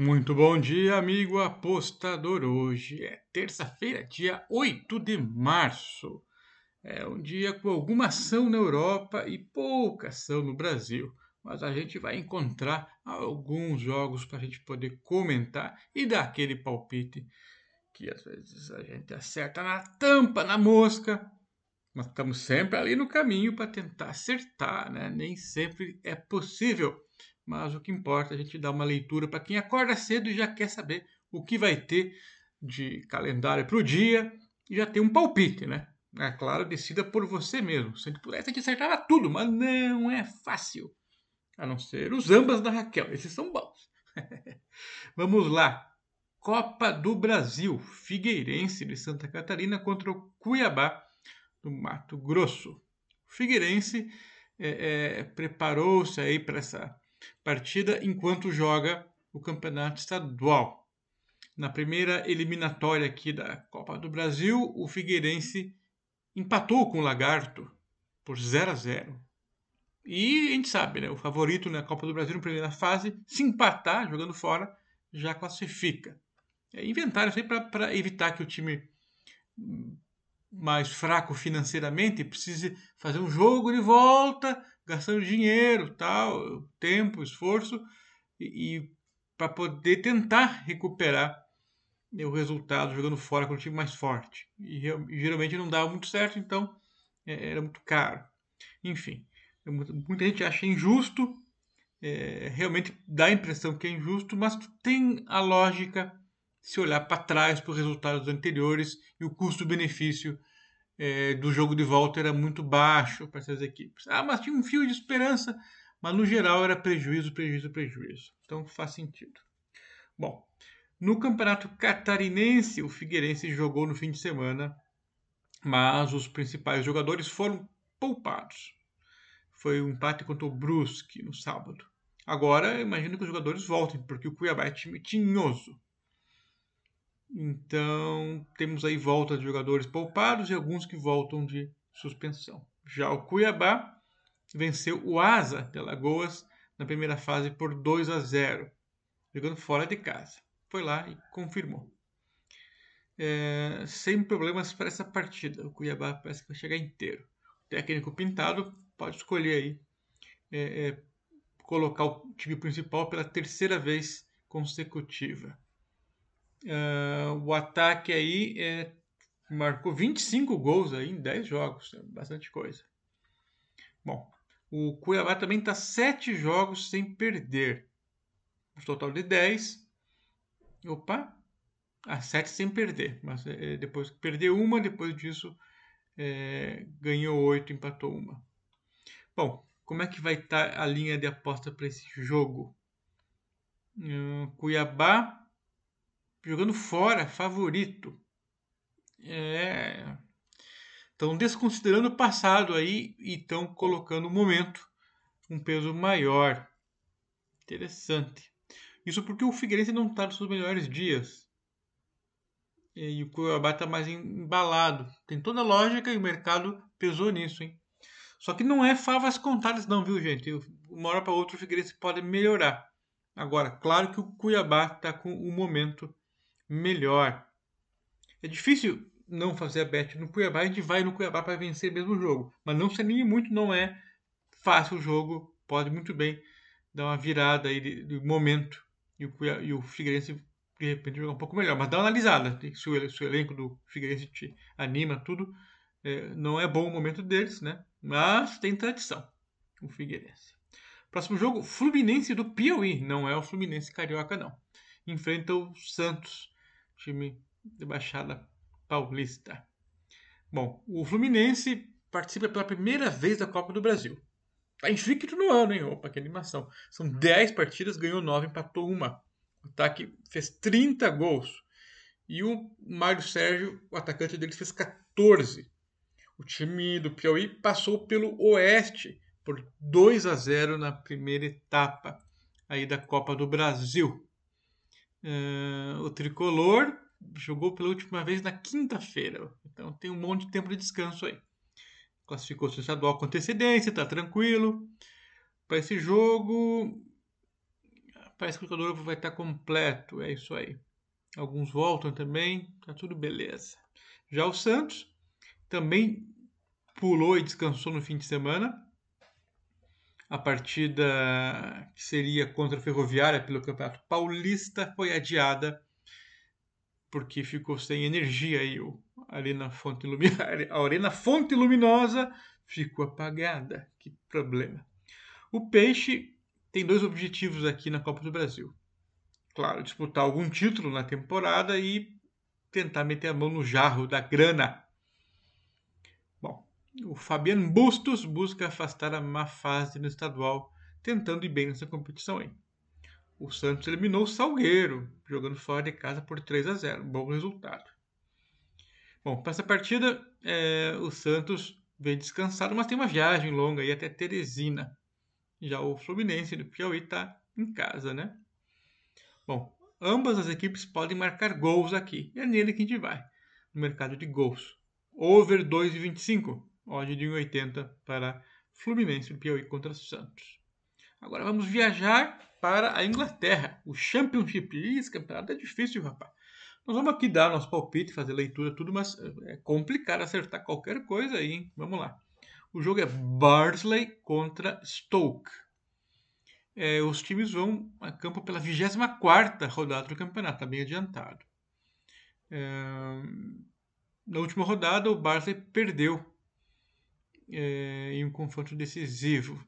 Muito bom dia, amigo apostador. Hoje é terça-feira, dia 8 de março. É um dia com alguma ação na Europa e pouca ação no Brasil. Mas a gente vai encontrar alguns jogos para a gente poder comentar e dar aquele palpite que às vezes a gente acerta na tampa, na mosca. Mas estamos sempre ali no caminho para tentar acertar, né? Nem sempre é possível mas o que importa é a gente dar uma leitura para quem acorda cedo e já quer saber o que vai ter de calendário para o dia e já tem um palpite, né? É claro, decida por você mesmo. Se ele pudesse, a gente acertava tudo, mas não é fácil. A não ser os ambas da Raquel, esses são bons. Vamos lá. Copa do Brasil, Figueirense de Santa Catarina contra o Cuiabá do Mato Grosso. Figueirense é, é, preparou-se aí para essa partida enquanto joga o campeonato estadual. Na primeira eliminatória aqui da Copa do Brasil, o Figueirense empatou com o Lagarto por 0 a 0. E a gente sabe, né, o favorito na Copa do Brasil na primeira fase, se empatar jogando fora, já classifica. É, inventaram isso aí para evitar que o time mais fraco financeiramente precise fazer um jogo de volta gastando dinheiro, tal, tempo, esforço, e, e para poder tentar recuperar o resultado jogando fora com o time mais forte. E, e geralmente não dava muito certo, então é, era muito caro. Enfim, é muita gente acha injusto, é, realmente dá a impressão que é injusto, mas tem a lógica se olhar para trás para os resultados anteriores e o custo-benefício é, do jogo de volta era muito baixo para essas equipes. Ah, mas tinha um fio de esperança, mas no geral era prejuízo, prejuízo, prejuízo. Então faz sentido. Bom, no Campeonato Catarinense, o Figueirense jogou no fim de semana, mas os principais jogadores foram poupados. Foi um empate contra o Brusque no sábado. Agora, imagino que os jogadores voltem, porque o Cuiabá é time tinhoso. Então, temos aí volta de jogadores poupados e alguns que voltam de suspensão. Já o Cuiabá venceu o Asa de Alagoas na primeira fase por 2 a 0, jogando fora de casa. Foi lá e confirmou. É, sem problemas para essa partida. O Cuiabá parece que vai chegar inteiro. O técnico Pintado pode escolher aí é, é, colocar o time principal pela terceira vez consecutiva. Uh, o ataque aí é, marcou 25 gols aí em 10 jogos, é bastante coisa. Bom, o Cuiabá também está 7 jogos sem perder. Um total de 10. Opa! Ah, 7 sem perder. Mas é, depois que perdeu uma, depois disso é, ganhou 8, empatou uma. Bom, como é que vai estar tá a linha de aposta para esse jogo? Uh, Cuiabá jogando fora, favorito. É. Estão desconsiderando o passado aí e estão colocando o momento um peso maior. Interessante. Isso porque o Figueirense não está nos seus melhores dias. E o Cuiabá está mais embalado. Tem toda a lógica e o mercado pesou nisso, hein? Só que não é favas contadas não, viu, gente? Uma hora para outra o Figueirense pode melhorar. Agora, claro que o Cuiabá está com o momento melhor. É difícil não fazer a bet no Cuiabá, a gente vai no Cuiabá para vencer mesmo o jogo. Mas não se anime muito, não é fácil o jogo, pode muito bem dar uma virada aí de, de momento e o, Cuiabá, e o Figueirense de repente jogar um pouco melhor. Mas dá uma analisada, se o, se o elenco do Figueirense te anima, tudo. É, não é bom o momento deles, né? Mas tem tradição o Figueirense. Próximo jogo, Fluminense do Piauí. Não é o Fluminense Carioca, não. Enfrenta o Santos time de Baixada Paulista. Bom, o Fluminense participa pela primeira vez da Copa do Brasil. Tá invicto no ano, hein? Opa, que animação. São 10 partidas, ganhou 9, empatou uma. O ataque fez 30 gols. E o Mário Sérgio, o atacante deles, fez 14. O time do Piauí passou pelo Oeste por 2 a 0 na primeira etapa aí da Copa do Brasil. Uh, o tricolor jogou pela última vez na quinta-feira, então tem um monte de tempo de descanso aí. Classificou-se estadual com antecedência, tá tranquilo. Para esse jogo, parece que o jogador vai estar completo, é isso aí. Alguns voltam também, tá tudo beleza. Já o Santos também pulou e descansou no fim de semana. A partida que seria contra a Ferroviária pelo Campeonato Paulista foi adiada porque ficou sem energia aí o Arena Fonte Luminosa. A Arena Fonte Luminosa ficou apagada. Que problema. O Peixe tem dois objetivos aqui na Copa do Brasil. Claro, disputar algum título na temporada e tentar meter a mão no jarro da grana. O Fabiano Bustos busca afastar a má fase no estadual, tentando ir bem nessa competição aí. O Santos eliminou o Salgueiro, jogando fora de casa por 3 a 0. Bom resultado. Bom, para essa partida, é, o Santos veio descansado, mas tem uma viagem longa aí até Teresina. Já o Fluminense do Piauí está em casa, né? Bom, ambas as equipes podem marcar gols aqui. E é nele que a gente vai, no mercado de gols. Over 2,25, odd de 1,80 para Fluminense do Piauí contra Santos. Agora vamos viajar para a Inglaterra, o Championship. Esse campeonato é difícil, rapaz. Nós vamos aqui dar nosso palpite, fazer leitura, tudo, mas é complicado acertar qualquer coisa aí, hein? Vamos lá. O jogo é Barnsley contra Stoke. É, os times vão a campo pela 24 rodada do campeonato, está bem adiantado. É, na última rodada, o Barnsley perdeu é, em um confronto decisivo.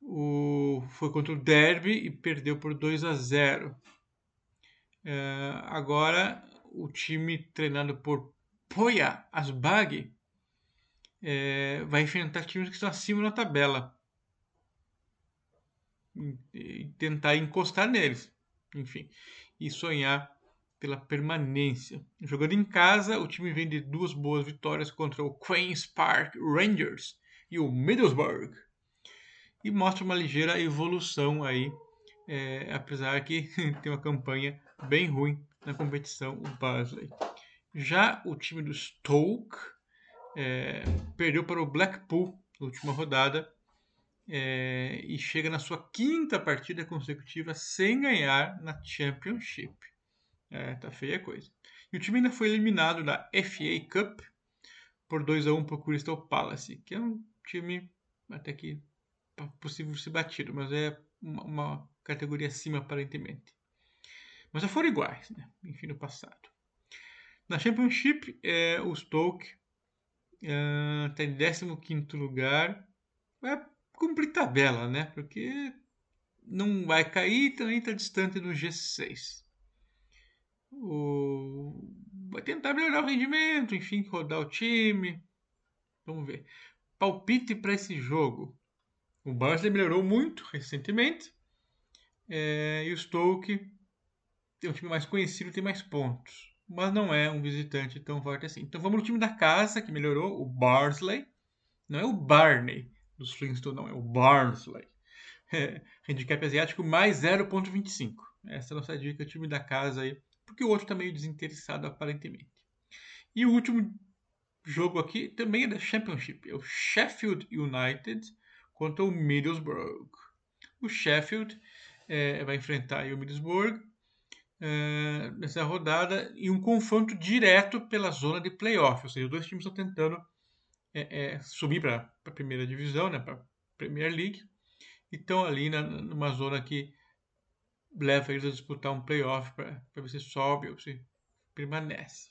O, foi contra o Derby e perdeu por 2 a 0. É, agora, o time treinado por Poya Asbaghi é, vai enfrentar times que estão acima na tabela e tentar encostar neles, enfim, e sonhar pela permanência. Jogando em casa, o time vem de duas boas vitórias contra o Queens Park Rangers e o Middlesbrough e mostra uma ligeira evolução aí, é, apesar que tem uma campanha bem ruim na competição, o Barnsley. Já o time do Stoke é, perdeu para o Blackpool na última rodada é, e chega na sua quinta partida consecutiva sem ganhar na Championship. É, tá feia a coisa. E o time ainda foi eliminado da FA Cup por 2 a 1 para o Crystal Palace, que é um time até que possível ser batido, mas é uma, uma categoria acima aparentemente. Mas já foram iguais, né? enfim, no passado. Na Championship, é, o Stoke está é, em 15 lugar. Vai cumprir tabela, né? Porque não vai cair também está distante do G6. O... Vai tentar melhorar o rendimento, enfim, rodar o time. Vamos ver. Palpite para esse jogo. O Barnsley melhorou muito recentemente. É, e o Stoke é um time mais conhecido, tem mais pontos. Mas não é um visitante tão forte assim. Então vamos no time da casa, que melhorou, o Barnsley. Não é o Barney dos Flintstones, não, é o Barnsley. É, handicap asiático mais 0.25. Essa é a nossa dica, time da casa aí. Porque o outro está meio desinteressado aparentemente. E o último jogo aqui também é da Championship. É o Sheffield United contra o Middlesbrough. O Sheffield é, vai enfrentar o Middlesbrough é, nessa rodada em um confronto direto pela zona de playoff, ou seja, os dois times estão tentando é, é subir para a primeira divisão, né, para Premier League, e estão ali na, numa zona que leva eles a disputar um playoff para ver se sobe ou se permanece.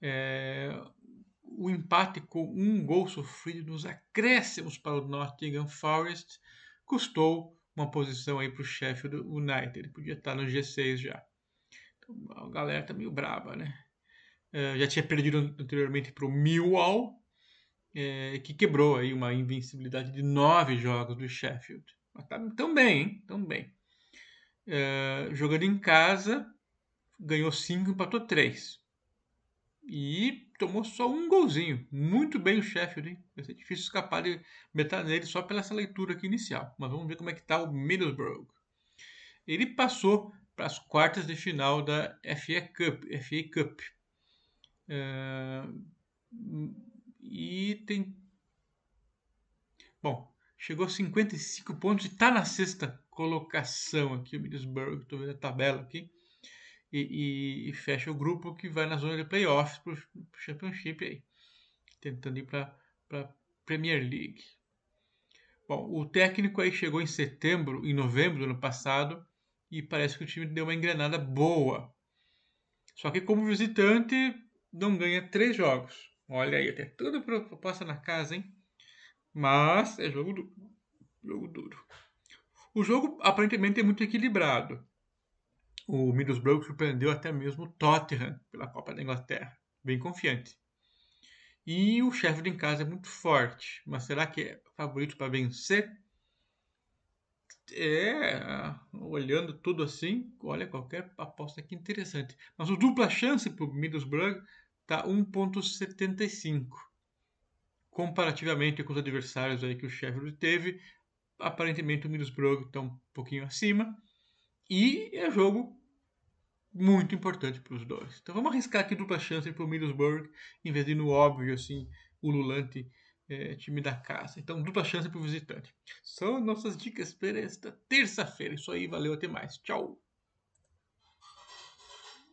É, o empate com um gol sofrido nos acréscimos para o Nottingham Forest custou uma posição aí para o Sheffield United. Ele podia estar no G6 já. Então, a galera tá meio braba, né? É, já tinha perdido anteriormente para o Millwall, é, que quebrou aí uma invencibilidade de nove jogos do Sheffield. Mas tá tão bem, hein? Tão bem. É, jogando em casa, ganhou cinco, empatou três. E tomou só um golzinho. Muito bem o Sheffield, hein? Vai ser difícil escapar de meter nele só pela essa leitura aqui inicial. Mas vamos ver como é que está o Middlesbrough. Ele passou para as quartas de final da FA Cup. FA Cup. É... E tem... Bom, chegou a 55 pontos e está na sexta colocação aqui, o Middlesbrough, estou vendo a tabela aqui, e, e, e, fecha o grupo que vai na zona de playoffs para o Championship aí, tentando ir para a Premier League. Bom, o técnico aí chegou em setembro, em novembro do ano passado, e parece que o time deu uma engrenada boa. Só que como visitante não ganha três jogos. Olha aí, até tudo proposta na casa, hein? Mas é jogo duro. Jogo duro. O jogo aparentemente é muito equilibrado. O Middlesbrough surpreendeu até mesmo o Tottenham pela Copa da Inglaterra. Bem confiante. E o Sheffield em casa é muito forte. Mas será que é favorito para vencer? É, olhando tudo assim, olha qualquer aposta aqui interessante. Mas o dupla chance para o Middlesbrough está 1.75. Comparativamente com os adversários aí que o Sheffield teve, aparentemente o Middlesbrough está um pouquinho acima. E é jogo muito importante para os dois. Então vamos arriscar aqui dupla chance para o Middlesbrough, em vez de no óbvio, assim, ululante é, time da casa. Então dupla chance para o visitante. São nossas dicas para esta terça-feira. Isso aí, valeu, até mais. Tchau!